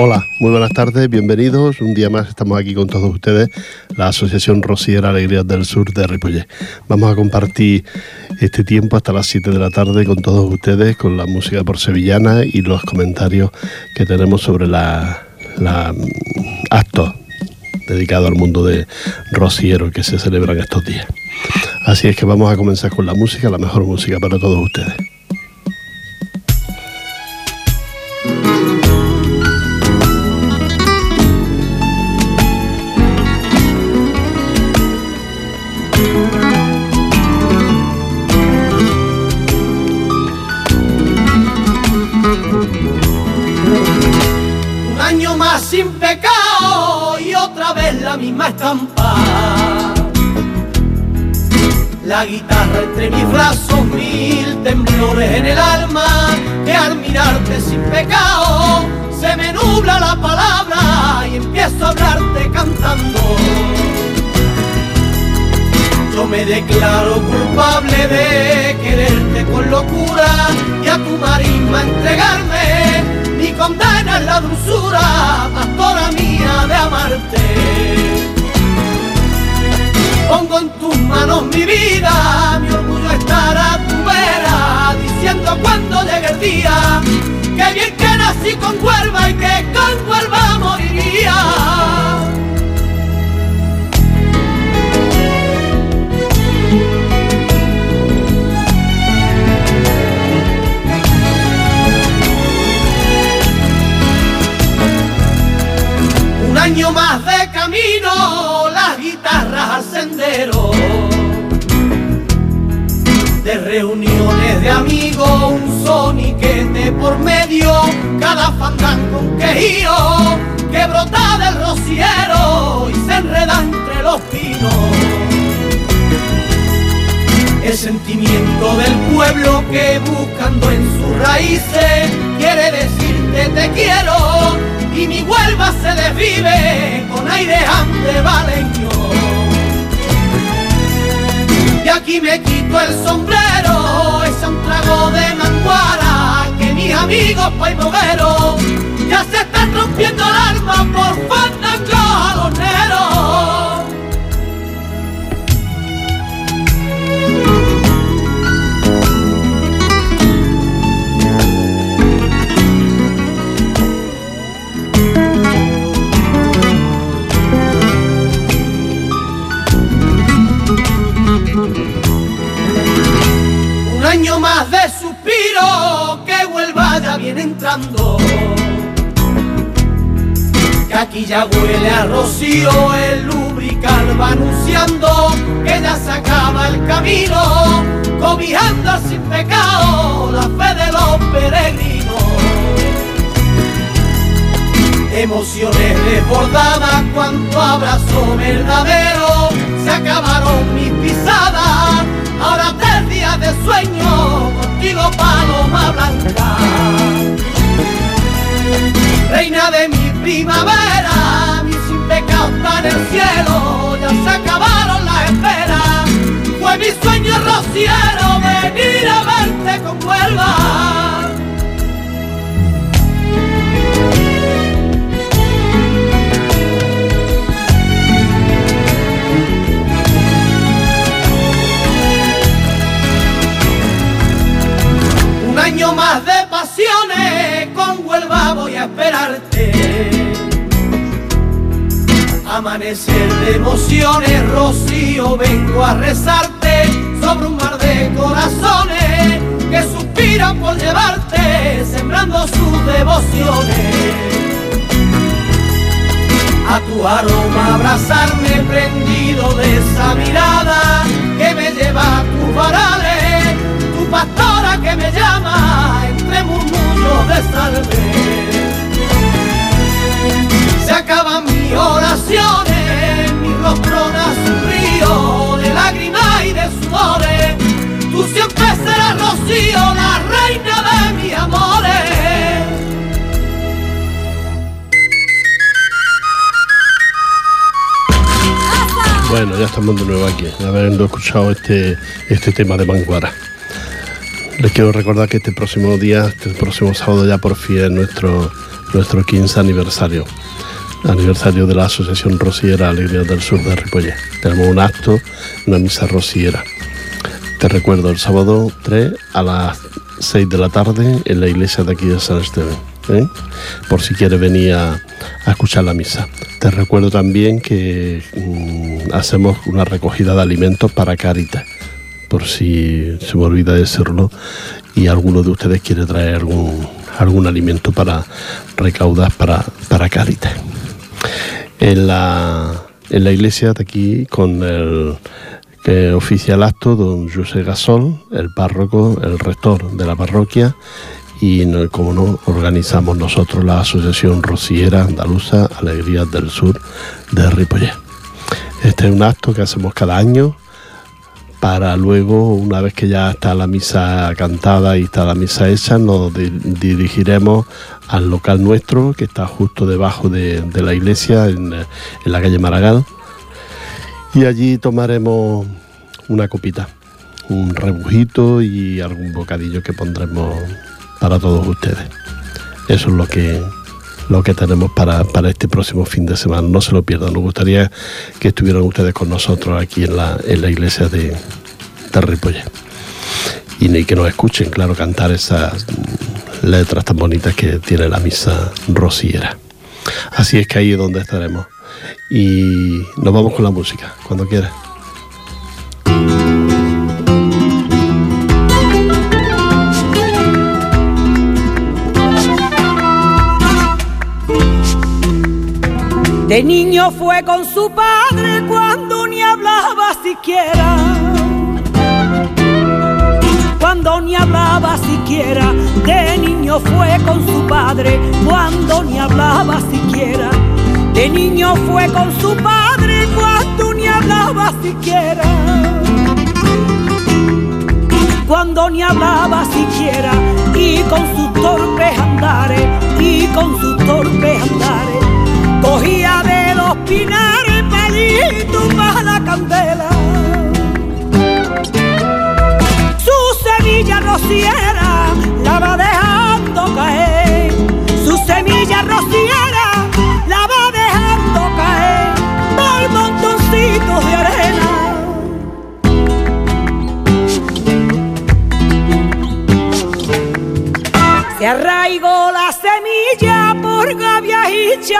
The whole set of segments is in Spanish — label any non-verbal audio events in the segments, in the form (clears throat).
Hola, muy buenas tardes, bienvenidos. Un día más estamos aquí con todos ustedes, la Asociación Rociera Alegrías del Sur de Ripollet. Vamos a compartir este tiempo hasta las 7 de la tarde con todos ustedes, con la música por sevillana y los comentarios que tenemos sobre la, la mm, actos dedicados al mundo de rociero que se celebran estos días. Así es que vamos a comenzar con la música, la mejor música para todos ustedes. Pongo en tus manos mi vida, mi orgullo estará a tu vera, diciendo cuando llegue el día, que bien que nací con Huelva y que con Huelva moriría. De reuniones de amigos, un soniquete por medio, cada fandango un quejío que brota del rociero y se enreda entre los pinos. El sentimiento del pueblo que buscando en sus raíces quiere decirte te quiero y mi Huelva se desvive con aire ande valeño. Y aquí me quito el sombrero, es un trago de manguara que mis amigos paimogueros ya se están rompiendo el alma por fandango a más de suspiro que vuelva ya viene entrando. Que aquí ya huele a rocío, el lubrical va anunciando que ya se acaba el camino, cobijando sin pecado la fe de los peregrinos. Emociones desbordadas, cuanto abrazo verdadero, se acabaron mis pisadas ahora días de sueño, contigo paloma blanca. Reina de mi primavera, mi pecado está en el cielo, ya se acabaron las esperas. Fue mi sueño rociero venir a verte con Huelva. Año más de pasiones, con Huelva voy a esperarte. Amanecer de emociones, Rocío, vengo a rezarte sobre un mar de corazones que suspiran por llevarte, sembrando sus devociones. A tu aroma abrazarme prendido de esa mirada que me lleva a tus varales, pastora que me llama entre murmullos de salve. Se acaban mis oraciones, mi rostro un río de lágrimas y de sudores. Tú siempre serás Rocío, la reina de mis amores. Bueno, ya estamos de nuevo aquí, habiendo escuchado este, este tema de Manguara. Les quiero recordar que este próximo día, este próximo sábado ya por fin es nuestro, nuestro 15 aniversario. Aniversario de la Asociación Rociera Alegría del Sur de Ripollet. Tenemos un acto, una misa rociera. Te recuerdo el sábado 3 a las 6 de la tarde en la iglesia de aquí de San Esteban. ¿eh? Por si quieres venir a, escuchar la misa. Te recuerdo también que mm, hacemos una recogida de alimentos para Caritas por si se me olvida decirlo y alguno de ustedes quiere traer algún, algún alimento para recaudar para, para Caritas. En la, en la iglesia de aquí, con el que oficial acto, don José Gasol, el párroco, el rector de la parroquia, y como no, organizamos nosotros la Asociación Rociera Andaluza Alegrías del Sur de Ripollet. Este es un acto que hacemos cada año para luego, una vez que ya está la misa cantada y está la misa hecha, nos dirigiremos al local nuestro, que está justo debajo de, la iglesia, en, la calle Maragall, y allí tomaremos una copita, un rebujito y algún bocadillo que pondremos para todos ustedes. Eso es lo que, lo que tenemos para, este próximo fin de semana. No se lo pierdan. Nos gustaría que estuvieran ustedes con nosotros aquí en la, en la iglesia de, de Ripollet. Y que nos escuchen, claro, cantar esas letras tan bonitas que tiene la misa rociera. Así es que ahí es donde estaremos. Y nos vamos con la música, cuando quieras. De niño fue con su padre cuando ni hablaba siquiera. Cuando ni hablaba siquiera. De niño fue con su padre cuando ni hablaba siquiera. De niño fue con su padre cuando ni hablaba siquiera. Cuando ni hablaba siquiera y con sus torpes andares y con sus torpes andares cogía de los pinares palitos para la candela. Su semilla rociera la va dejando caer, su semilla rociera arraigó la semilla por gavias y.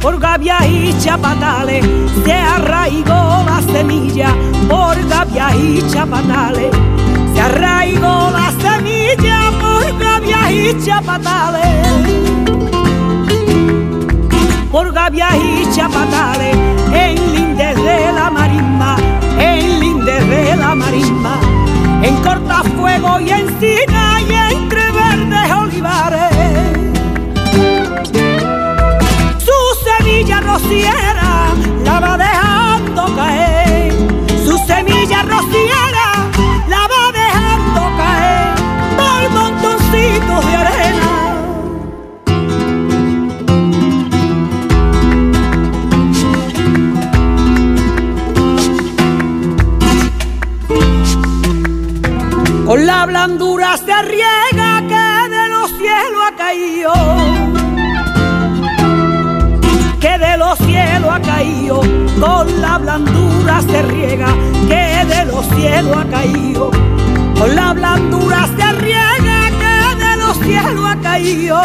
Por gavias y se arraigó la semilla. Por gavias y chapatales se arraigó la semilla. Por gavias y. Por gavias y en lindes de la marisma, en lindes de la marisma en cortafuego y encina y entre verdes olivares. Su semilla rociera la va Con la blandura se riega que de los cielos ha caído. Que de los cielos ha caído. Con la blandura se riega que de los cielos ha caído. Con la blandura se riega que de los cielos ha caído.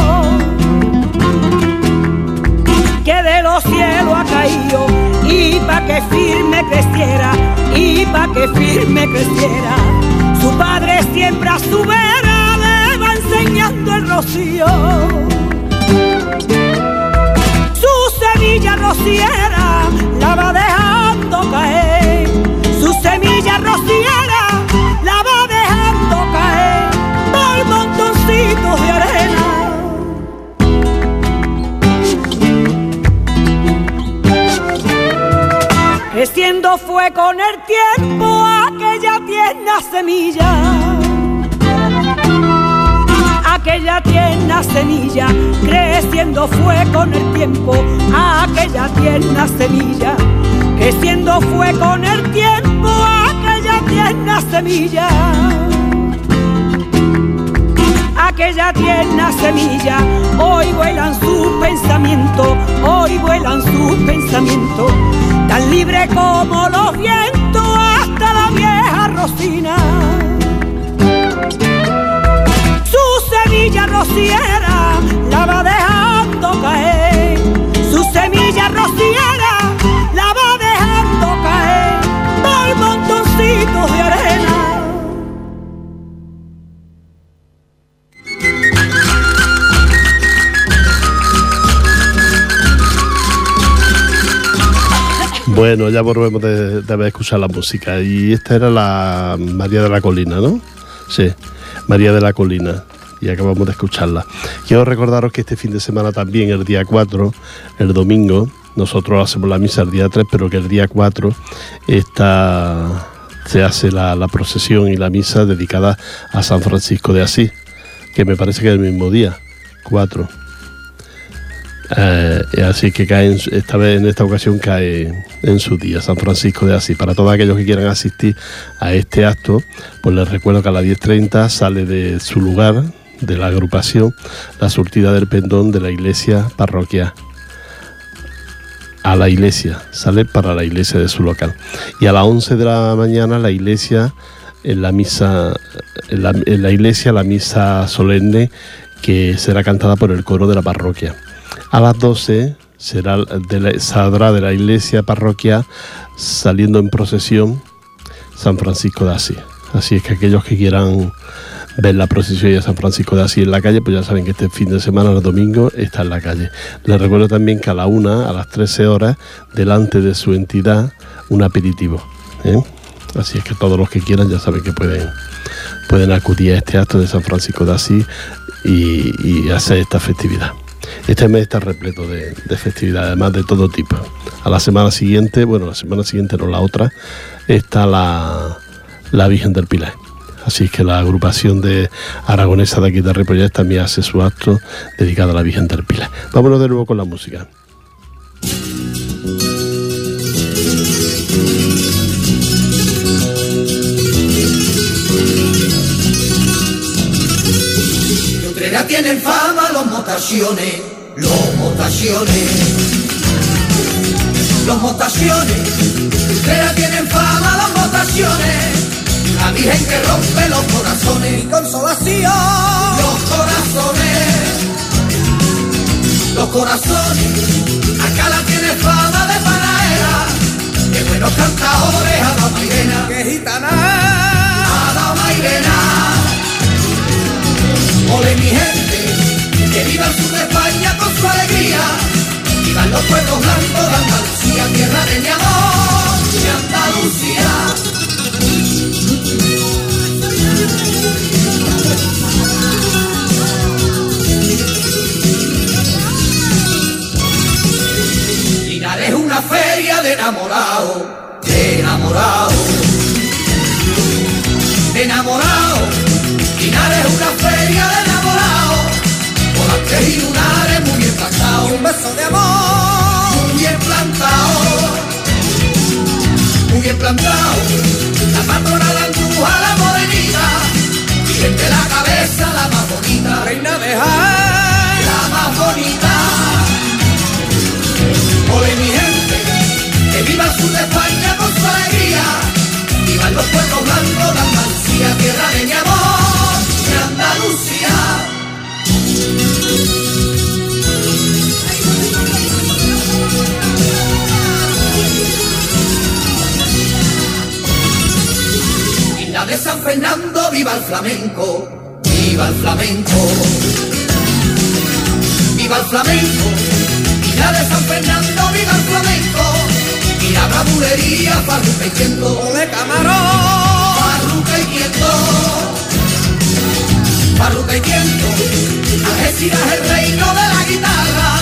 Que de los cielos ha caído y pa' que firme creciera, y pa' que firme creciera padre siempre a su vera le va enseñando el rocío. Su semilla rociera la va dejando caer. Su semilla rociera la va dejando caer por montoncitos de arena. Creciendo fue con el tiempo aquella tierna semilla. Aquella tierna semilla creciendo fue con el tiempo. Aquella tierna semilla creciendo fue con el tiempo. Aquella tierna semilla, aquella tierna semilla, hoy vuelan sus pensamientos, hoy vuelan sus pensamientos, tan libre como los vientos Rosina. Su semilla rociera la Bueno, ya volvemos de, de haber escuchado la música. Y esta era la María de la Colina, ¿no? Sí, María de la Colina y acabamos de escucharla. Quiero recordaros que este fin de semana también, el día 4, el domingo, nosotros hacemos la misa el día 3, pero que el día 4 está se hace la, procesión y la misa dedicada a San Francisco de Asís, que me parece que es el mismo día, 4. Eh, así que cae esta vez en esta ocasión cae en su día San Francisco de Asís. Para todos aquellos que quieran asistir a este acto, pues les recuerdo que a las 10.30 sale de su lugar, de la agrupación, la surtida del pendón de la iglesia parroquial a la iglesia, sale para la iglesia de su local. Y a las 11 de la mañana la iglesia, en la misa, en la, iglesia la misa solemne que será cantada por el coro de la parroquia. A las 12 será de saldrá de la iglesia parroquia saliendo en procesión San Francisco de Asís. Así es que aquellos que quieran ver la procesión de San Francisco de Asís en la calle, pues ya saben que este fin de semana, el domingo, está en la calle. Les recuerdo también que a la una, a las 13 horas, delante de su entidad, un aperitivo. ¿eh? Así es que todos los que quieran ya saben que pueden, pueden acudir a este acto de San Francisco de Asís y, hacer esta festividad. Este mes está repleto de, de festividades, además de todo tipo. A la semana siguiente, bueno, la semana siguiente no la otra, está la, la Virgen del Pilar. Así que la agrupación de aragonesa de aquí de Ripollet también hace su acto dedicado a la Virgen del Pilar. Vámonos de nuevo con la música. De tienen fama los motaciones, los motaciones, los motaciones. De tienen fama los motaciones la Virgen que rompe los corazones. y consolación. Los corazones. Los corazones. Acá la tiene fama de panaera. Que buenos cantadores a la Mairena. Que gitana. A la Mairena. Ole mi gente. Que viva el sur de España con su alegría. Vivan los pueblos blancos de Andalucía, tierra de mi amor, de Andalucía. Es una feria de enamorado, de enamorado, de enamorado. Linares es una feria de tres y lunares muy bien plantados. Un beso de amor, muy bien plantado, muy bien plantado. La patrona la anduja, la morenita, y de la cabeza la más bonita, reina de Jaén, la más bonita. Ole mi gente, que viva el sur de España con su alegría, vivan los pueblos blancos de Andalucía, tierra de mi amor, de Andalucía. Fernando, viva el flamenco, viva el flamenco, viva el flamenco, la de San Fernando, viva el flamenco, y la bravulería, farruca y quiento, de camarón, farruca y quiento, farruca y quiento, Algeciras el reino de la guitarra,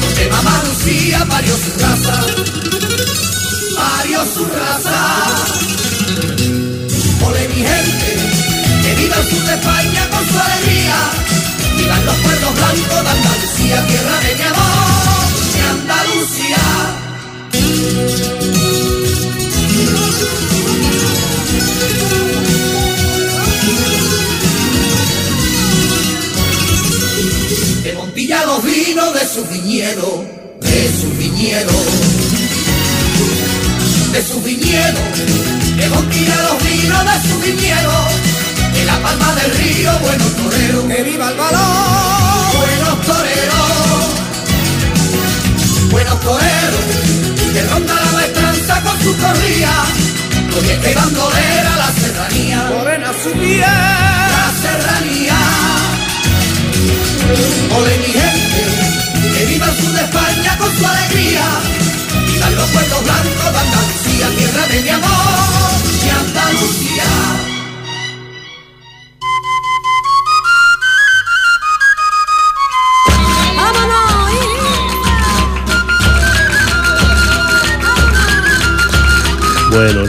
donde mamá Lucía parió su raza, parió su raza mi gente, que viva el sur de España con su alegría, vivan los pueblos blancos de Andalucía, tierra de mi amor, mi Andalucía. de Montilla los vinos de sus viñedos, de sus viñedos de su viñedo, que montilla los vinos de su viñedo, de la palma del río, buenos toreros, que viva el valor, buenos toreros, buenos toreros, que ronda la maestranza con su corría, con que bandolera la serranía, morena su piel, la serranía. Ole mi gente, que viva el sur de España con su alegría. Los pueblos blancos de Andalucía, tierra de mi amor,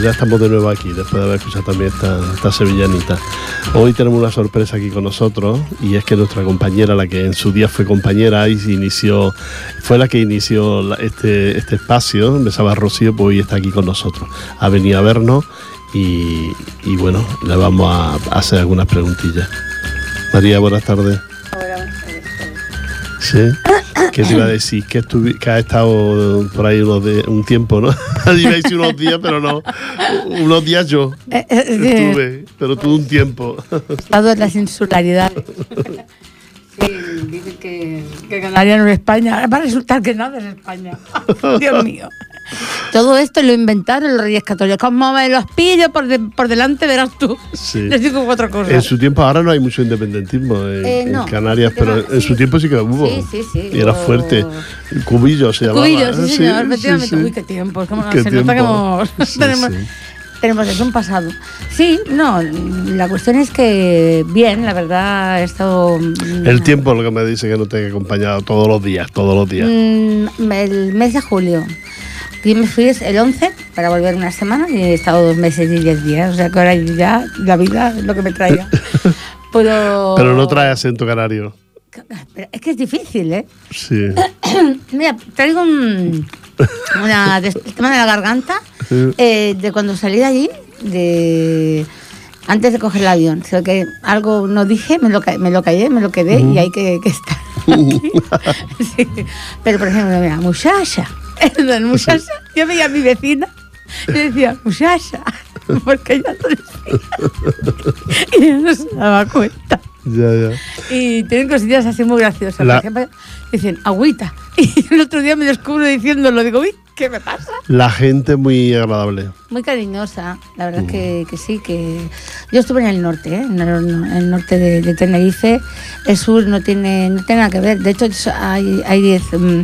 ya estamos de nuevo aquí, después de haber escuchado también esta, esta sevillanita. Hoy tenemos una sorpresa aquí con nosotros y es que nuestra compañera, la que en su día fue compañera y inició, fue la que inició la- este, este espacio, empezaba Rocío, pues hoy está aquí con nosotros. Ha venido a vernos y, y bueno, le vamos a hacer algunas preguntillas. María, buenas tardes. Sí. ¿Qué te iba a decir? Que, que ha estado por ahí unos de- un tiempo, ¿no? (laughs) Decir unos días, pero no. Unos días yo Eh, eh, eh, estuve, pero tuve un tiempo. Estado en las insularidades. (laughs) Sí, dicen que, que Canarias no es España. Va a resultar que nada es España. (laughs) Dios mío. (laughs) Todo esto lo inventaron los reyes católicos. Como me los pillo por, de- por delante, verás tú. Sí. Les digo cuatro cosas. En su tiempo ahora no hay mucho independentismo en, Eh, en Canarias, pero en su tiempo sí que hubo. Sí, sí, sí, Y era fuerte. Cubillo se llamaba. Cubillos, sí, ¿eh? señor, efectivamente. Uy, qué tiempo. ¿Cómo Qué se nota que hemos, (laughs) tenemos, tenemos eso, un pasado. Sí, no, la cuestión es que bien, la verdad, he estado... mm, El tiempo es lo que me dice que no te he acompañado todos los días, todos los días. Mm, el mes de julio. Yo me fui el 11 para volver una semana y he estado dos meses y diez días. O sea que ahora ya la vida es lo que me traía. (laughs) Pero, Pero no trae acento canario. Pero es que es difícil, ¿eh? Sí. (coughs) Mira, traigo un, una, el tema de la garganta eh, de cuando salí de allí, de antes de coger el avión. Creo que algo no dije, me lo, me lo callé, me lo quedé y hay que, que estar. aquí. (laughs) Sí. Pero, por ejemplo, mira, muchacha. (laughs) El muchacha, yo veía a mi vecina y decía, muchacha, (laughs) porque ella no decía. Y ella no se daba cuenta. Ya, ya. Y tienen cosillas así muy graciosas. La- Por ejemplo, dicen, agüita. (laughs) Y el otro día me descubro diciéndolo. Digo, uy, ¿qué me pasa? La gente muy agradable. Muy cariñosa. La verdad que, que sí, que... Yo estuve en el norte, ¿eh? en, el, en el norte de, de Tenerife. El sur no tiene, no tiene nada que ver. De hecho, hay hay 10 mm,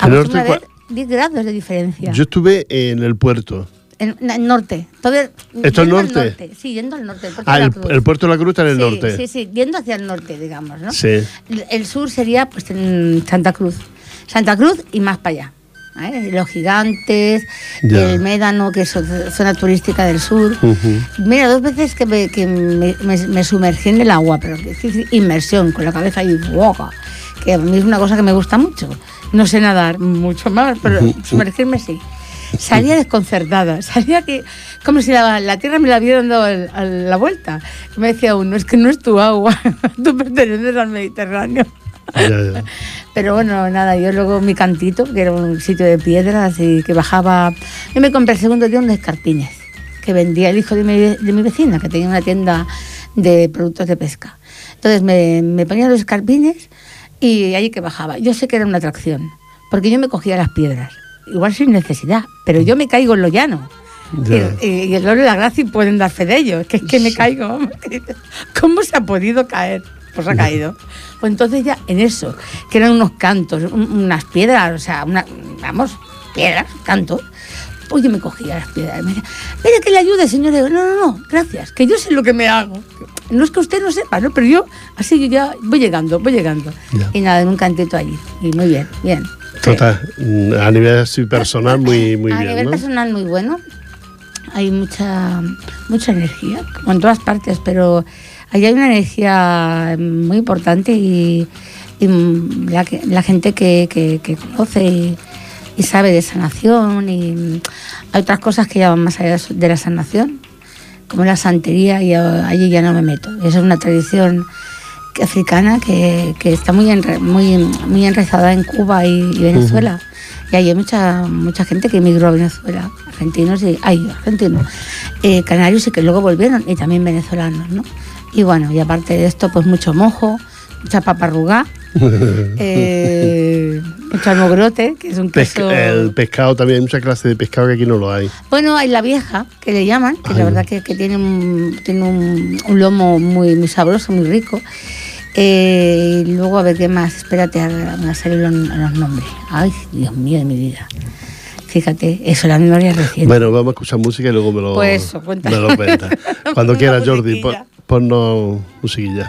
acostumbra norte, 10 grados de diferencia. Yo estuve en el puerto. En, el norte. ¿Esto es al norte? Sí, yendo al norte. el puerto Ah, de la el, Cruz. el puerto de la Cruz está en el sí, norte. Sí, sí, yendo hacia el norte, digamos, ¿no? Sí. El- El sur sería pues en Santa Cruz. Santa Cruz y más para allá. ¿eh? Los gigantes, Ya. el Médano, que es zo- zona turística del sur. Mira, dos veces que, me, que me, me- me sumergí en el agua, pero es inmersión, con la cabeza ahí, boca, que a mí es una cosa que me gusta mucho. No sé nadar mucho más, pero sumergirme sí. Salía desconcertada, (laughs) salía que como si la, la tierra me la hubiera dado el- a la vuelta. Me decía uno, es que no es tu agua, (laughs) tú perteneces al Mediterráneo. Ya, ya. (laughs) Pero bueno, nada, yo luego mi cantito, que era un sitio de piedras y que bajaba. Yo me compré el segundo día unos escarpines que vendía el hijo de mi, de mi vecina, que tenía una tienda de productos de pesca. Entonces me, me ponía los escarpines y allí que bajaba. Yo sé que era una atracción, porque yo me cogía las piedras, igual sin necesidad, pero yo me caigo en lo llano. Y, y el oro y la gracia pueden dar fe de ello, es que es que me caigo. (laughs) ¿Cómo se ha podido caer? Pues ha caído. (laughs) Pues entonces ya en eso, que eran unos cantos, un- unas piedras, o sea, una, vamos, piedras, cantos. Yo me cogía las piedras me decía, mire que le ayude, señor. Digo, no, no, no, gracias, que yo sé lo que me hago. No es que usted no sepa, ¿no? Pero yo, así que ya voy llegando, voy llegando. Ya. Y nada, en un cantito allí. Y muy bien, bien. Total, a nivel (laughs) personal, muy, muy a bien, nivel ¿no? personal muy bueno. Hay mucha mucha energía, como en todas partes, pero ahí hay una energía muy importante y, y la, gente que, que- que conoce y, y sabe de sanación y hay otras cosas que ya van más allá de la sanación, como la santería y allí ya no me meto. Esa es una tradición africana que, que está muy, enre- muy, muy enraizada en Cuba y, y Venezuela. Y ahí hay mucha, mucha gente que emigró a Venezuela, argentinos y ay, argentinos, eh, canarios y que luego volvieron, y también venezolanos, ¿no? Y bueno, y aparte de esto, pues mucho mojo, mucha paparruga, (laughs) eh, mucho almogrote, que es un Pesca- queso... el pescado también, hay muchas clases de pescado que aquí no lo hay. Bueno, hay la vieja, que le llaman, que la verdad que, que tiene, un, tiene un, un lomo muy, muy sabroso, muy rico. Eh, y luego, a ver qué más, espérate, a, a salir los, los nombres. Ay, Dios mío de mi vida. Fíjate, eso, la memoria reciente. Bueno, vamos a escuchar música y luego me lo, Pues eso, cuéntalo. me lo cuentas. (laughs) Cuando quieras, Jordi, pon- ponnos musiquilla.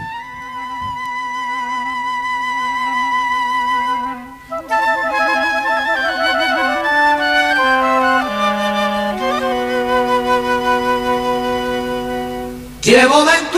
Llevo dentro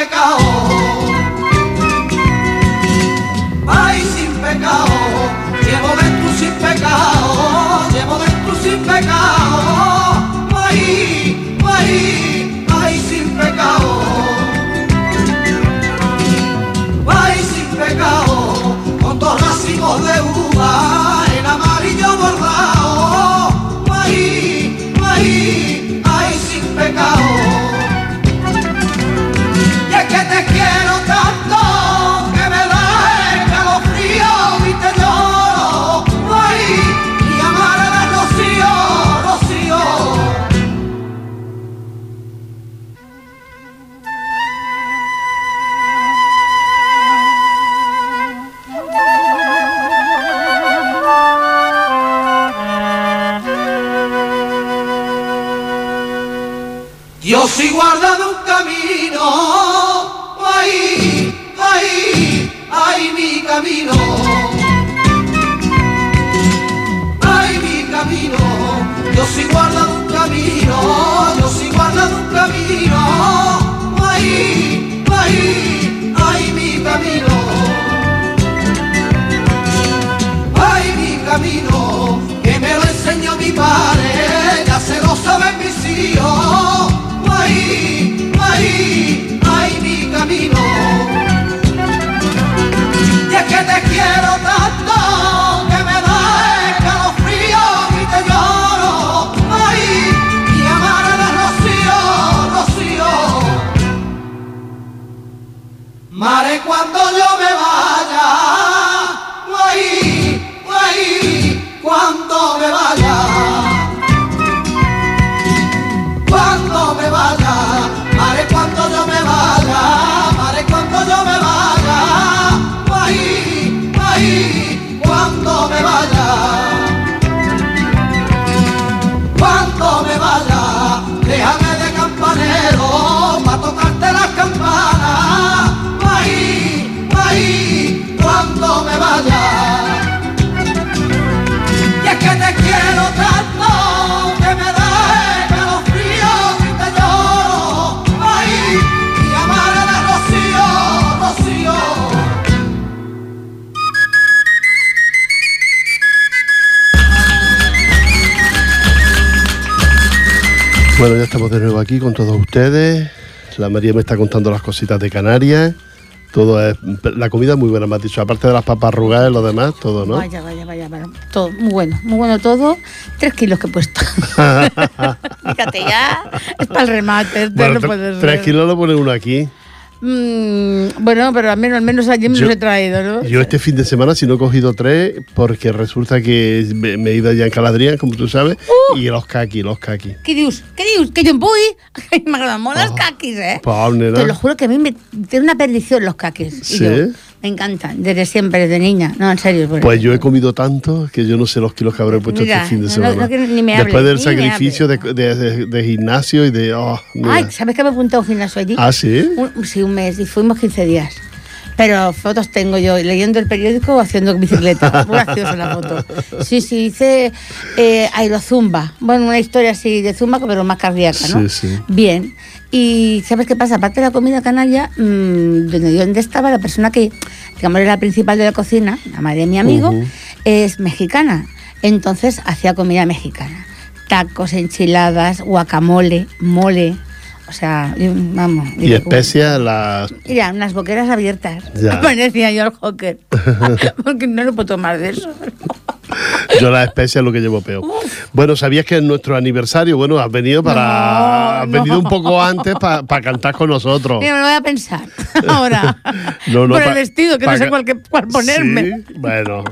pecado. Ay, sin pecado, llevo dentro sin pecado, llevo dentro sin pecado. Mare cuando yo me Bueno, ya estamos de nuevo aquí con todos ustedes. La María me está contando las cositas de Canarias. Todo es. La comida es muy buena, me has dicho. Aparte de las papas arrugadas y lo demás, todo, ¿no? Vaya, vaya, vaya, vaya. Todo, muy bueno, muy bueno todo. Tres kilos que he puesto. (laughs) Fíjate ya, es para el remate. Bueno, no tres kilos lo pone uno aquí. Mm, bueno, pero al menos, al menos allí me Yo- los he traído, ¿no? Yo este fin de semana si no he cogido tres porque resulta que me, me he ido ya en Caladrián, como tú sabes, Uh. y los kaki, los kaki. ¿Qué dius? ¿Qué dius? Que yo voy. (laughs) Me agradan Ah. los caquis, ¿eh? Pues. Te lo juro que a mí me tiene una perdición los caquis. Y ¿Sí? yo, me encantan, desde siempre, desde niña. No, en serio. Pues yo he comido tanto que yo no sé los kilos que habré puesto Mira, este fin de no- semana. no ni me Después hables, del ni me sacrificio de, de- de- de gimnasio y de... oh. Ay, ¿sabes que me apunté a un gimnasio allí? ah, sí. Un- sí, un mes y fuimos 15 días. Pero fotos tengo yo leyendo el periódico o haciendo bicicleta. (laughs) Muy graciosa la foto. Sí, sí, hice eh, aerozumba. Bueno, una historia así de zumba, pero más cardíaca, ¿no? Sí, sí. Bien. Y ¿sabes qué pasa? Aparte de la comida canalla, mm, donde yo donde estaba, la persona que, digamos, era la principal de la cocina, la madre de mi amigo, es mexicana. Entonces hacía comida mexicana. Tacos, enchiladas, guacamole, mole. O sea, vamos. Y digo, especias, las... Mira, unas boqueras abiertas. Ya. (laughs) Parecía yo el hocker. (laughs) Porque no lo puedo tomar de eso. Yo las especias lo que llevo peor. Bueno, ¿sabías que en nuestro aniversario, bueno, has venido para... No, has venido no. un poco antes para cantar con nosotros. Mira, me lo voy a pensar (laughs) ahora. No, no, Por el vestido, que no sé cuál, ponerme. Sí, bueno,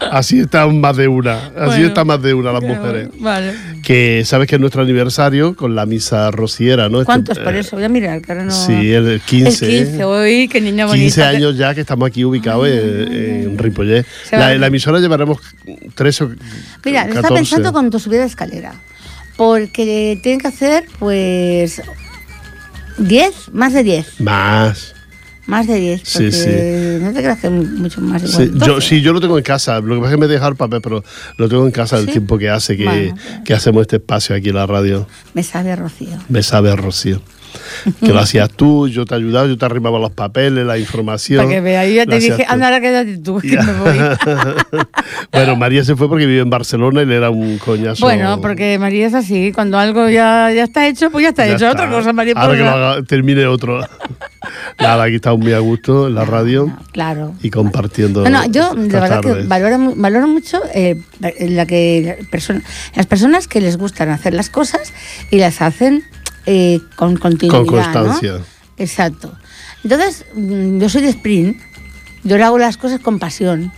así están más de una. Así Bueno. está más de una las mujeres. Vale. Que sabes que es nuestro aniversario con la misa rociera, ¿no? Este- ¿Cuántos por eh, eso? Voy a mirar, que ahora no. Sí, el 15. El 15, uy, qué niña bonita. 15 años ya que estamos aquí ubicados en, en Ripollet. Se va La, la emisora llevaremos 13 o Mira, 14. está pensando tu subida de escalera. Porque tienen que hacer, pues. 10, más de 10. Más. Más de 10. Sí, porque No te creas que mucho más Sí, yo, 12. sí, yo lo tengo en casa. Lo que pasa es que me he dejado el papel, pero lo tengo en casa el ¿Sí? tiempo que hace que, Bueno. que hacemos este espacio aquí en la radio. Me sabe a Rocío. Me sabe Rocío. Que lo hacías tú, yo te ayudaba, yo te arrimaba los papeles, la información. Para que veas, yo te dije, anda, ahora quédate tú, que me voy. (laughs) bueno, María se fue porque vive en Barcelona y le era un coñazo. Bueno, porque María es así, cuando algo ya, ya está hecho, pues ya está Ya hecho. está. Otra cosa, María. Ahora que lo pues, haga- termine otro. Nada, aquí estamos muy a gusto en la radio Claro. y compartiendo. No, no, yo de verdad que valoro, valoro mucho eh, la que persona- las personas que les gustan hacer las cosas y las hacen eh, con continuidad. Con constancia. ¿no? Exacto. Entonces, mm, yo soy de sprint, yo le hago las cosas con pasión.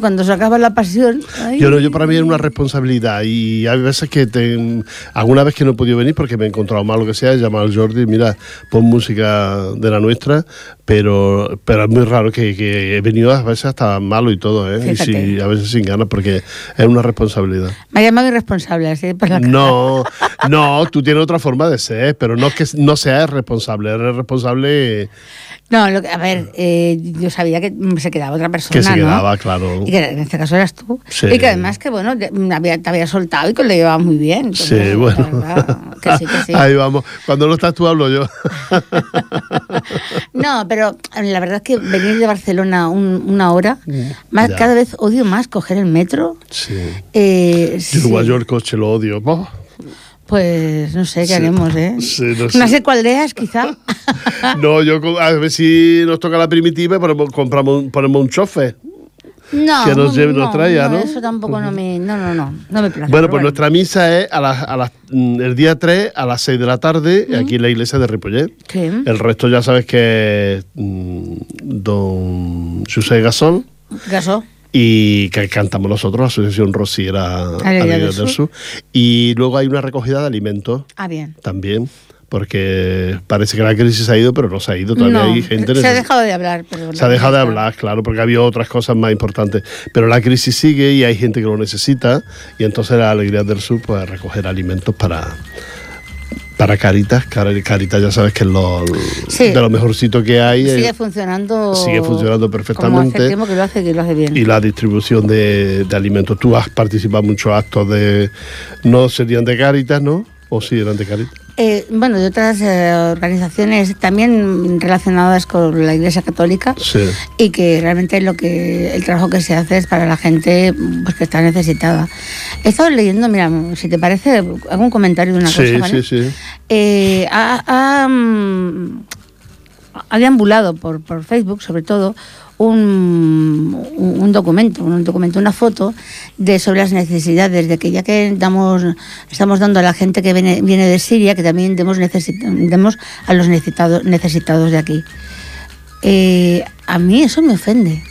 Cuando se acaba la pasión. ay, Yo no, yo para mí es una responsabilidad y hay veces que te, alguna vez que no he podido venir porque me he encontrado mal lo que sea, he llamado al Jordi, mira, pon música de la nuestra, pero, pero es muy raro que, que he venido a veces hasta malo y todo, ¿eh? Y sí, a veces sin ganas porque es una responsabilidad. Me ha llamado irresponsable, así por la. No, no, tú tienes otra forma de ser, pero no es que no seas responsable, eres responsable No, lo que- a ver, eh, yo sabía que se quedaba otra persona. que se ¿no? quedaba, claro. Y que en este caso eras tú. Sí. Y que además que, bueno, te, mm, había- te había soltado y que lo llevabas muy bien. Sí, Entonces, bueno. verdad, que sí, que sí. (laughs) Ahí vamos. Cuando no estás tú hablo yo. (laughs) No, pero eh, la verdad es que venir de Barcelona un- una hora, más, Mm, Ya. cada vez odio más coger el metro. Sí. Eh, Yo sí, igual yo el coche lo odio. Oh, Pues no sé qué Sí. haremos, ¿eh? (laughs) Sí, no Unas sé. secualdeas, quizá. (laughs) No, yo a ver si nos toca la primitiva y ponemos, compramos, un- ponemos un chofer. No, Que nos lleve y nos traiga, ¿no? Eso tampoco no me, no, no, no, no me place. Bueno, pues nuestra misa es a las, a las, mm, el día 3 a las 6 de la tarde aquí en la iglesia de Ripollet. Sí. El resto ya sabes que es mm, don José Gasol Gaso. Y que cantamos nosotros, Asociación Rociera Alegría del Sur. Sur. Y luego hay una recogida de alimentos Ah, bien. también, porque parece que la crisis ha ido, pero no se ha ido. Todavía No, hay gente se ha dejado de hablar. Pero Se ha dejado de hablar, claro, porque había otras cosas más importantes. Pero la crisis sigue y hay gente que lo necesita. Y entonces la Alegría del Sur, pues recoger alimentos para, para Caritas. Car- Caritas ya sabes que es lo, Sí. de lo mejorcito que hay. Sigue eh, funcionando. sigue funcionando Como perfectamente. hace tiempo que lo hace, que lo hace bien. y la distribución de, de alimentos. Tú has participado en muchos actos de... No serían de Caritas, ¿no? ¿O sí eran de Caritas? Eh, bueno, de otras eh, organizaciones también relacionadas con la Iglesia Católica Sí. y que realmente lo que el trabajo que se hace es para la gente pues, que está necesitada. He estado leyendo, mira, si te parece, hago un comentario de una Sí, cosa, ¿vale? sí, sí. Eh, ha, ha, mm, ha deambulado por, por Facebook, sobre todo, un, un documento, un documento, una foto de sobre las necesidades, de que ya que damos, estamos dando a la gente que viene, viene de Siria, que también demos, demos a los necesitados, necesitados de aquí. Eh, a mí eso me ofende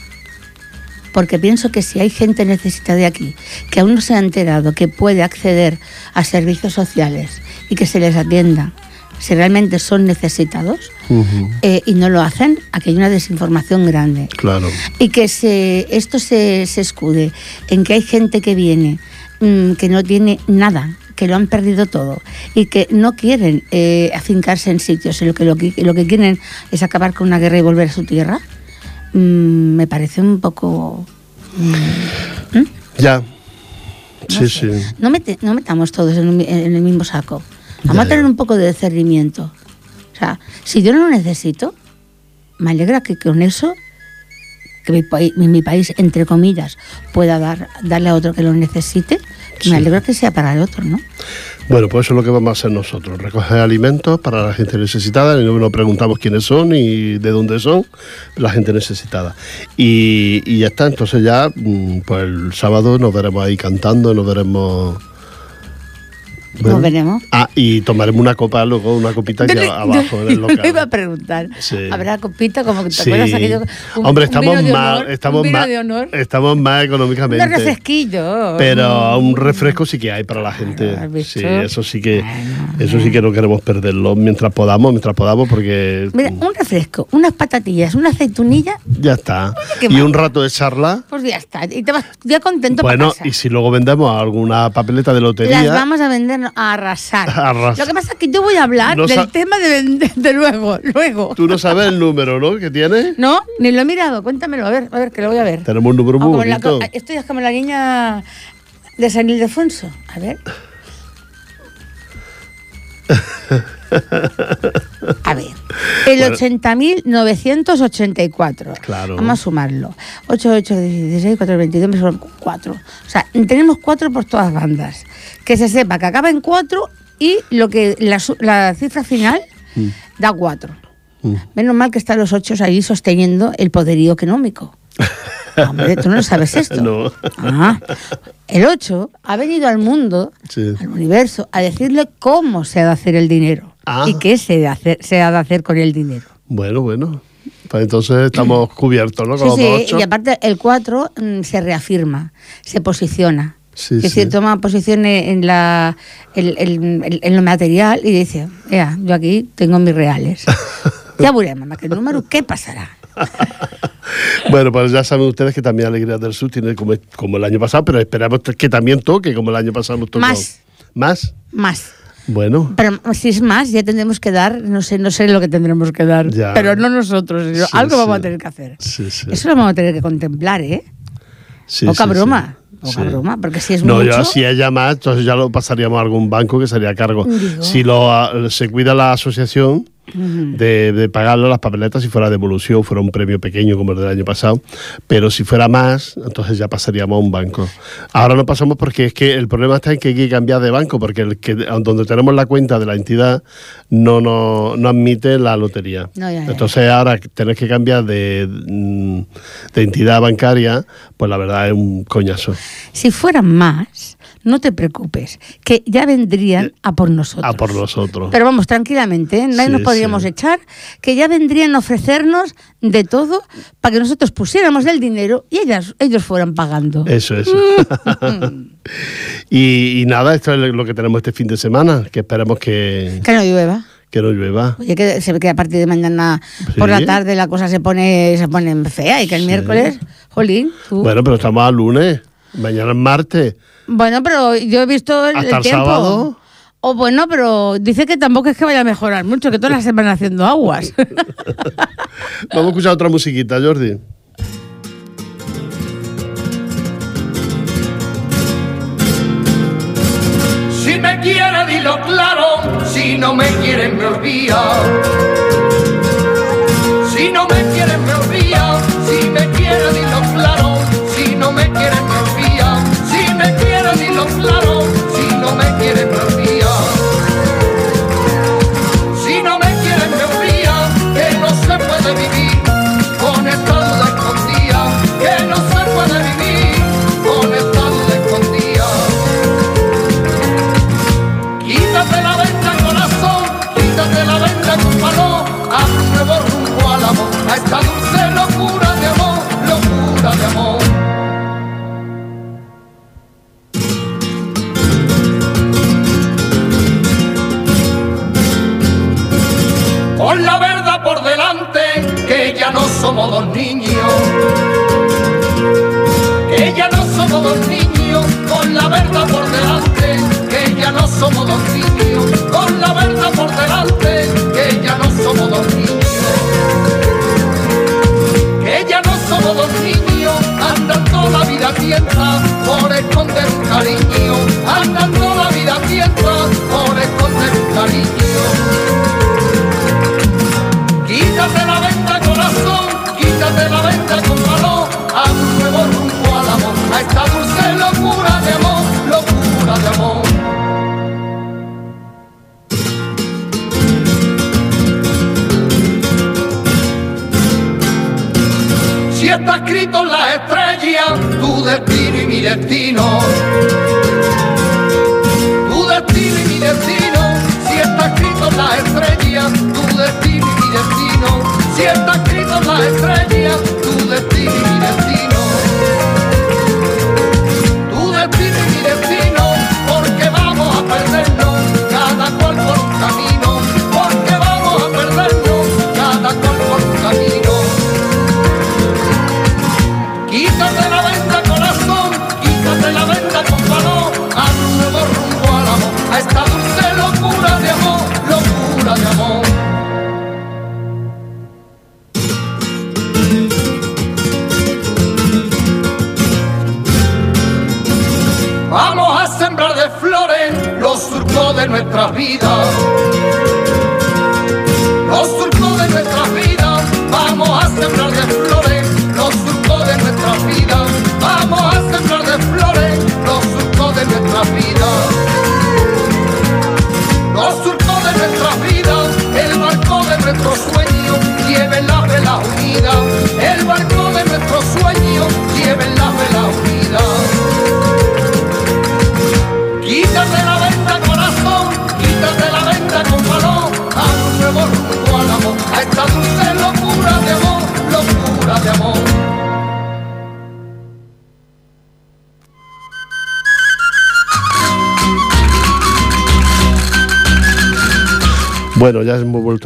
porque pienso que si hay gente necesitada de aquí, que aún no se ha enterado que puede acceder a servicios sociales y que se les atienda, si realmente son necesitados eh, y no lo hacen, aquí hay una desinformación grande. Claro. Y que se, esto se, se escude en que hay gente que viene mm, que no tiene nada, que lo han perdido todo y que no quieren eh, afincarse en sitios, en lo que, lo que lo que quieren es acabar con una guerra y volver a su tierra, mm, me parece un poco... mm, ¿Mm? Ya. No sí, sé. sí. No, mete- no metamos todos en, un- en el mismo saco. Vamos Ya, a tener ya. un poco de discernimiento. O sea, si yo no lo necesito, me alegra que con eso, que mi, país, mi país, entre comillas, pueda dar, darle a otro que lo necesite, Sí. me alegra que sea para el otro, ¿no? Bueno, pues eso es lo que vamos a hacer nosotros, recoger alimentos para la gente necesitada, y no nos preguntamos quiénes son y de dónde son, la gente necesitada. Y, y ya está, entonces ya, mm, pues el sábado nos veremos ahí cantando, nos veremos... Nos veremos. Ah, y tomaremos una copa luego, una copita aquí (laughs) abajo en el yo le iba a local. preguntar. Sí. ¿Habrá copita como que te Sí. acuerdas aquello? un- Hombre, un estamos más, honor, estamos un más, estamos más Un económicamente. refresquillo. Pero un refresco sí que hay para la gente. Sí, eso sí que, eso sí que no queremos perderlo mientras podamos, mientras podamos, porque Mira, un refresco, unas patatillas, una aceitunilla, ya está. Y mal. un rato de charla. pues ya está. Y te vas ya contento Bueno, para casa. y si luego vendemos alguna papeleta de lotería. Las vamos a vender a arrasar. A arrasar. Lo que pasa es que yo voy a hablar No del tema de vender de luego, luego. Tú no sabes el número, ¿no? Que tiene. No, ni lo he mirado, cuéntamelo, a ver, a ver, que lo voy a ver. Tenemos un número muy la bonito. co- esto ya es como la niña de San Ildefonso. A ver. (laughs) (laughs) A ver, el Bueno. 80.984. Claro. Vamos a sumarlo. 8, 8, 16, 4, 22, son 4. O sea, tenemos 4 por todas bandas. Que se sepa que acaba en 4 y lo que la, cifra final da 4. Mm. Menos mal que están los 8 ahí sosteniendo el poderío económico. (laughs) Hombre, tú no sabes esto. No. Ah, el 8 ha venido al mundo, Sí. al universo, a decirle cómo se ha de hacer el dinero Ah. y qué se, de hacer- se ha de hacer con el dinero. Bueno, bueno. Pues entonces estamos (clears throat) cubiertos, ¿no? Sí, Con los sí, ocho. y aparte el 4 mm, se reafirma, se posiciona. Sí, es sí. decir, toma posición en, la, en, en- en- en lo material y dice, "Ea, yo aquí tengo mis reales. (laughs) ya veremos, mamá, que el número, ¿qué pasará? (laughs) Bueno, pues ya saben ustedes que también Alegría del Sur tiene como, como el año pasado, pero esperamos que también toque como el año pasado nos tocó. Más. ¿Más? Más. Bueno, Pero si es más, ya tendremos que dar, no sé, no sé lo que tendremos que dar, Ya. pero no nosotros, Sí, algo vamos a tener que hacer. sí. Eso lo vamos a tener que contemplar, ¿eh? Poca broma, poca broma, porque si es No, mucho... yo si ella más, entonces ya lo pasaríamos a algún banco que sería a cargo. Digo. Si lo se cuida la asociación de, de pagarlo las papeletas si fuera devolución, fuera un premio pequeño como el del año pasado, pero si fuera más, entonces ya pasaríamos a un banco. Ahora no pasamos porque es que el problema está en que hay que cambiar de banco, porque el que donde tenemos la cuenta de la entidad no, no, no admite la lotería. No, ya, ya. Entonces ahora tener que cambiar de, mm, de entidad bancaria, pues la verdad es un coñazo. Si fueran más, no te preocupes, que ya vendrían a por nosotros. A por nosotros. Pero vamos, tranquilamente, ¿eh? nadie Sí, nos podríamos sí. echar, que ya vendrían a ofrecernos de todo para que nosotros pusiéramos el dinero y ellas, ellos fueran pagando. Eso, eso. (laughs) y, y nada, esto es lo que tenemos este fin de semana, que esperemos que, Que no llueva. que no llueva. Oye, que se ve que a partir de mañana por la tarde la cosa se pone, se pone fea y que el Sí. miércoles, jolín, tú. Bueno, pero estamos a lunes, mañana es martes. Bueno, pero yo he visto el, Hasta el tiempo. sábado. O bueno, pero dice que tampoco es que vaya a mejorar mucho, que todas las semanas haciendo aguas. (laughs) Vamos a escuchar otra musiquita, Jordi. Si me quiere, dilo claro. Si no me quiere, me olvida.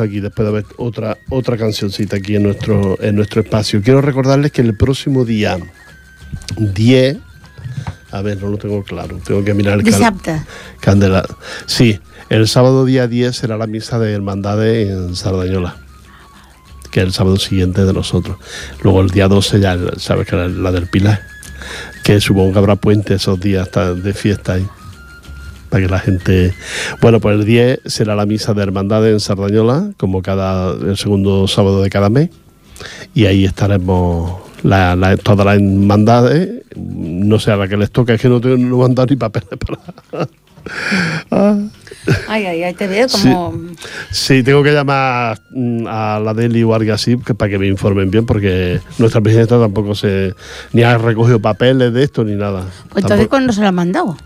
Aquí después de ver otra, otra cancioncita aquí en nuestro, en nuestro espacio. Quiero recordarles que el próximo día 10, a ver, no lo tengo claro, tengo que mirar el Dissabte. Candela. Sí, el sábado día 10 será la misa de hermandades en Sardañola, que es el sábado siguiente de nosotros. Luego el día 12 ya, sabes que la, la del Pilar, que supongo que habrá puente esos días de fiesta ahí. Para que la gente. Bueno, pues el 10 será la misa de hermandades en Sardañola, como cada el segundo sábado de cada mes. Y ahí estaremos la- la- todas las hermandades. No sé a la que les toca, es que no, tengo, no me han dado ni papeles (laughs) para. Ay, ay, ay, te veo como... Sí, tengo que llamar mm, a la Deli o algo así que- para que me informen bien, porque nuestra presidenta tampoco se ni ha recogido papeles de esto ni nada. Pues entonces, Tampoco- ¿cuándo se lo han mandado?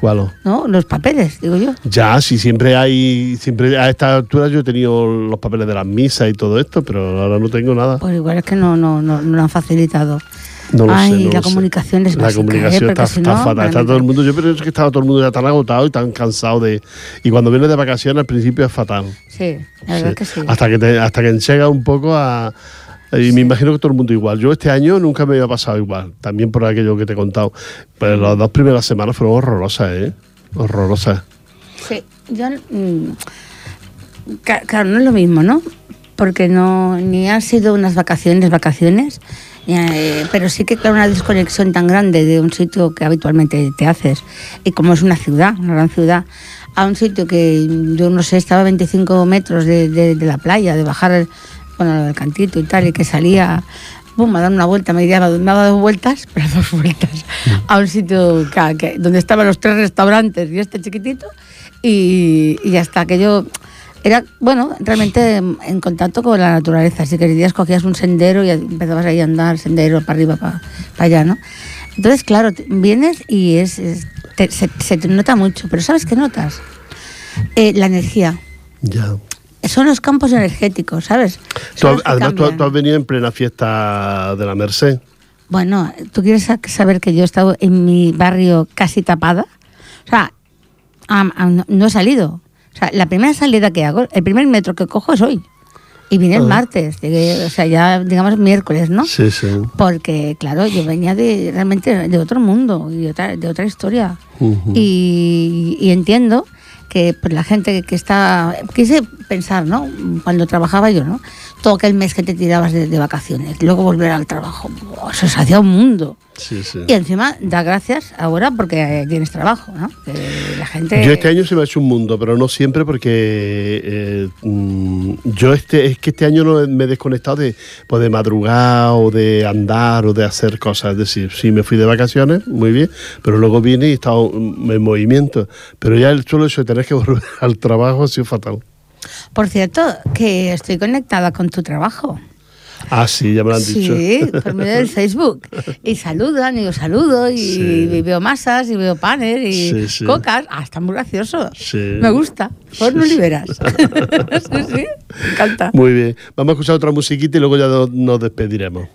¿Cuál? ¿No? Los papeles, digo yo. Ya, sí, siempre hay, siempre a esta altura yo he tenido los papeles de las misas y todo esto, pero ahora no tengo nada. Pues igual es que no, no, no, no lo han facilitado. No lo Ay, sé. no la lo sé. comunicación es La básica, comunicación ¿eh? está, si está no, fatal. Está todo el mundo, yo creo que estaba todo el mundo ya tan agotado y tan cansado de. Y cuando vienes de vacaciones al principio es fatal. Sí, la verdad Sí. que sí. Hasta que te, hasta que enchega un poco a. Y me imagino que todo el mundo igual. Yo este año nunca me había pasado igual, también por aquello que te he contado. Pero las dos primeras semanas fueron horrorosas, ¿eh? Horrorosas. Sí, yo... mm, claro, no es lo mismo, ¿no? Porque no ni han sido unas vacaciones, vacaciones, eh, pero sí que claro, una desconexión tan grande de un sitio que habitualmente te haces, y como es una ciudad, una gran ciudad, a un sitio que yo no sé, estaba a 25 metros de, de- de la playa, de bajar bueno, el cantito y tal, y que salía pum, a dar una vuelta, me, daba- me dado dos vueltas, (laughs) pero dos vueltas, a un sitio que- donde estaban los tres restaurantes y este chiquitito, y, y hasta que yo era, bueno, realmente en contacto con la naturaleza. Si querías, cogías un sendero y empezabas ahí a andar, sendero para arriba, para, allá, ¿no? Entonces, claro, vienes y es, es- te- se, se te nota mucho, pero ¿sabes qué notas? Eh, la energía. Ya. Son los campos energéticos, ¿sabes? Tú además, tú, has- cambian. tú has venido en plena fiesta de la Merced. Bueno, tú quieres sa- saber que yo he estado en mi barrio casi tapada. O sea, no, he salido. O sea, la primera salida que hago, el primer metro que cojo es hoy. Y vine el Ah. martes, llegué, o sea, ya digamos miércoles, ¿no? Sí, sí. Porque, claro, yo venía de realmente de otro mundo y de otra, de otra historia. Y entiendo que pues, la gente que está. Quise pensar, ¿no? Cuando trabajaba yo, ¿no? Todo aquel mes que te tirabas de, de vacaciones, luego volver al trabajo. ¡buah! Eso se hacía un mundo. Sí, sí. Y encima da gracias ahora porque eh, tienes trabajo, ¿no? Que la gente. Yo este año se me ha hecho un mundo, pero no siempre porque eh, mm, yo este es que este año no me he desconectado de, pues de madrugar o de andar o de hacer cosas. Es decir, sí me fui de vacaciones, muy bien, pero luego vine y he estado mm, en movimiento. Pero ya el solo hecho de tener que (laughs) volver al trabajo ha sido fatal. Por cierto, que estoy conectada con tu trabajo. Ah, sí, ya me lo han dicho. Sí, por medio del Facebook. Y saludan, y yo saludo, y, Sí. y veo masas, y veo panes, y Sí, cocas. Ah, está muy gracioso. Sí. Me gusta. Por no Sí, sí. liberas. (laughs) sí, sí, me encanta. Muy bien. Vamos a escuchar otra musiquita y luego ya no- nos despediremos.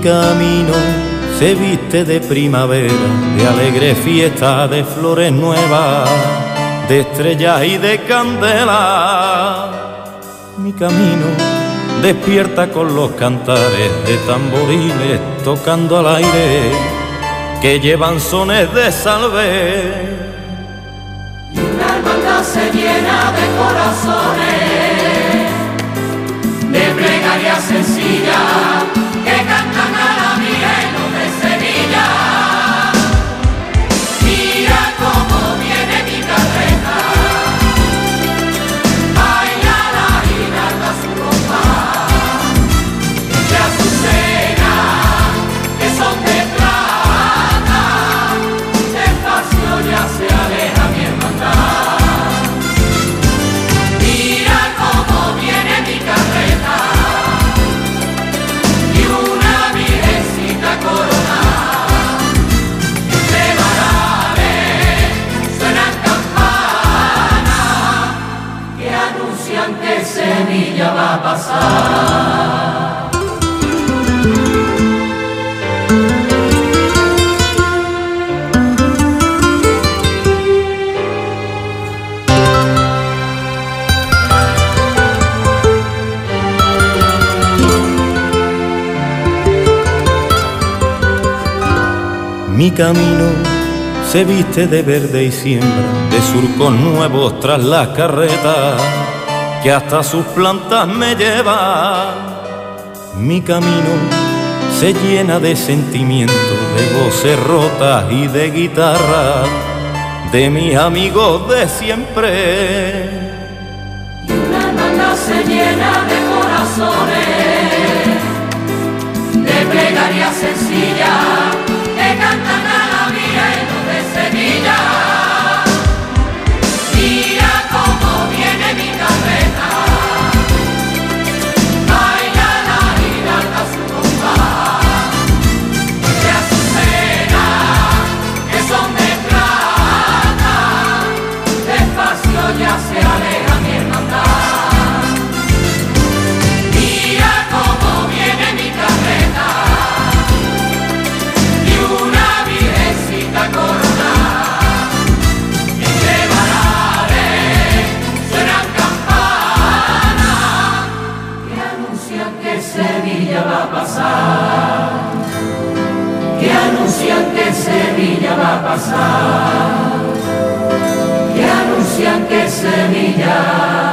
Camino se viste de primavera, de alegre fiesta, de flores nuevas, de estrellas y de candela. Mi camino despierta con los cantares de tamboriles tocando al aire, que llevan sones de salve. La hermandad se llena de corazones, de plegarias sencillas Sevilla va a pasar. Mi camino se viste de verde y siembra, de surcos nuevos tras las carretas, que hasta sus plantas me llevan. Mi camino se llena de sentimiento, de voces rotas y de guitarra, de mis amigos de siempre. Y una hermandad se llena de corazones, de plegarias sencillas Que anuncian que Sevilla va a pasar. Que anuncian que Sevilla.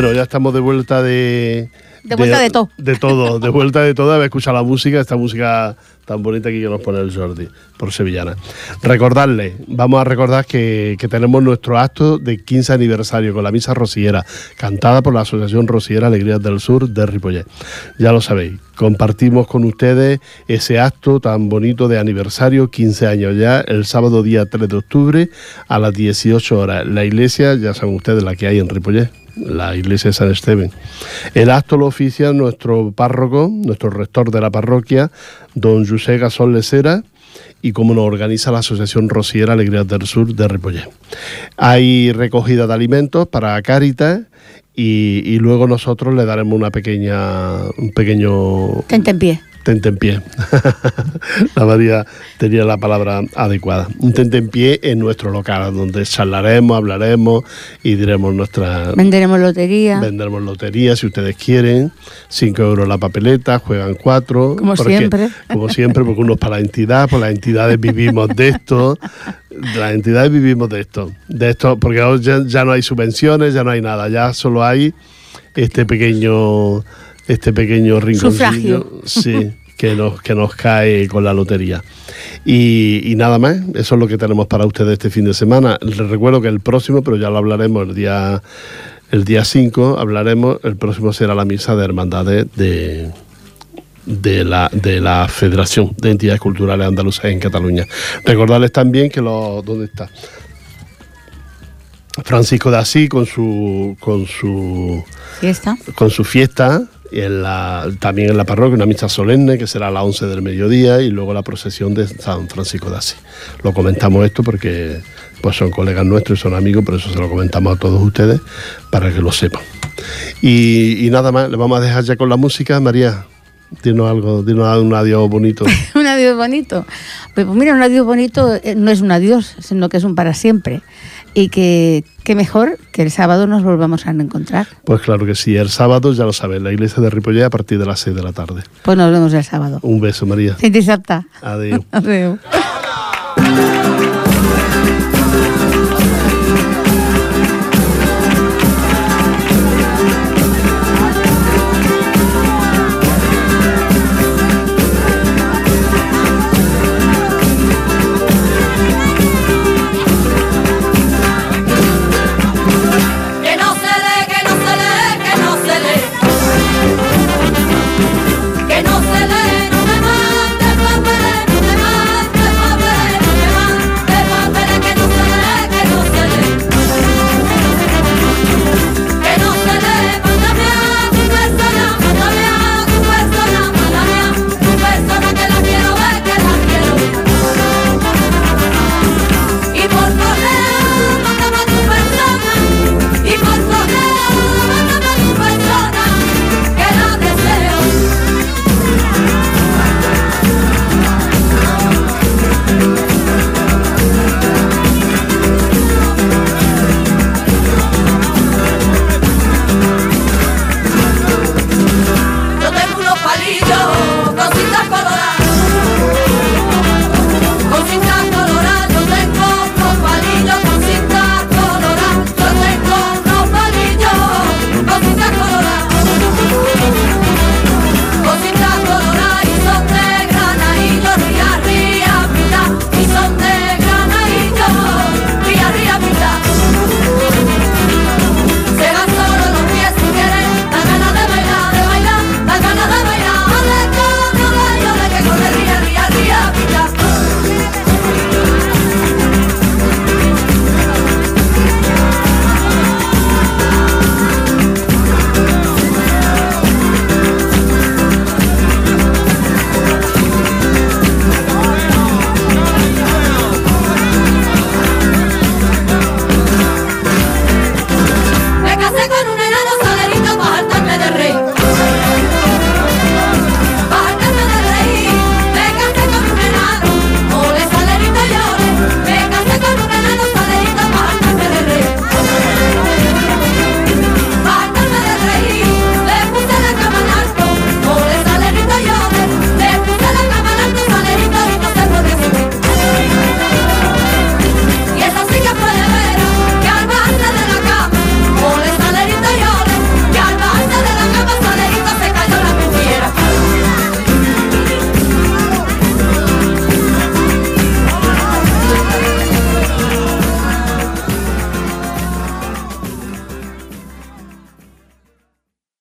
Bueno, ya estamos de vuelta de... De vuelta de todo. De todo, (laughs) de vuelta de todo. Haber escuchado la música, esta música tan bonita que nos pone el Jordi, por Sevillana. Recordarle, vamos a recordar que, que tenemos nuestro acto de 15 aniversario con la misa rociera, cantada por la Asociación Rociera Alegrías del Sur de Ripollet. Ya lo sabéis, compartimos con ustedes ese acto tan bonito de aniversario, 15 años ya, el sábado día 3 de octubre a las 18 horas. La iglesia, ya saben ustedes la que hay en Ripollet, la iglesia de San Esteban. El acto lo oficia nuestro párroco, nuestro rector de la parroquia, don José Gasol Lecera, y como nos organiza la Asociación Rociera Alegrías del Sur de Ripollet. Hay recogida de alimentos para Cáritas y, y luego nosotros le daremos una pequeña, un pequeño. Tente en pie. (laughs) la María tenía la palabra adecuada. Un tente en pie en nuestro local, donde charlaremos, hablaremos y diremos nuestra... Venderemos lotería. Venderemos lotería si ustedes quieren. 5 euros la papeleta, juegan 4. Como siempre. Como siempre, porque uno es para la entidad, pues las entidades vivimos de esto. Las entidades vivimos de esto. De esto, porque ahora ya, ya no hay subvenciones, ya no hay nada, ya solo hay este pequeño este pequeño rinconcillo sí, que nos, que nos cae con la lotería. Y, y nada más, eso es lo que tenemos para ustedes este fin de semana. Les recuerdo que el próximo, pero ya lo hablaremos el día el día 5, hablaremos, el próximo será la misa de hermandades de, de la, de la Federación de Entidades Culturales Andaluzas en Cataluña. Recordarles también que los... ¿Dónde está? Francisco de Asís con su, con su Fiesta. con su fiesta, en la, también en la parroquia, una misa solemne que será a las 11 del mediodía y luego la procesión de San Francisco de Asís. Lo comentamos esto porque pues son colegas nuestros y son amigos, por eso se lo comentamos a todos ustedes para que lo sepan. Y, nada más, le vamos a dejar ya con la música, María. Dinos algo, dinos un adiós bonito. (laughs) un adiós bonito. Pues mira, un adiós bonito eh, no es un adiós, sino que es un para siempre. Y que, que mejor que el sábado nos volvamos a encontrar. Pues claro que sí, el sábado ya lo saben, la iglesia de Ripollet a partir de las 6 de la tarde. Pues nos vemos el sábado. Un beso, María. Fins dissabte. Adiós. Adéu.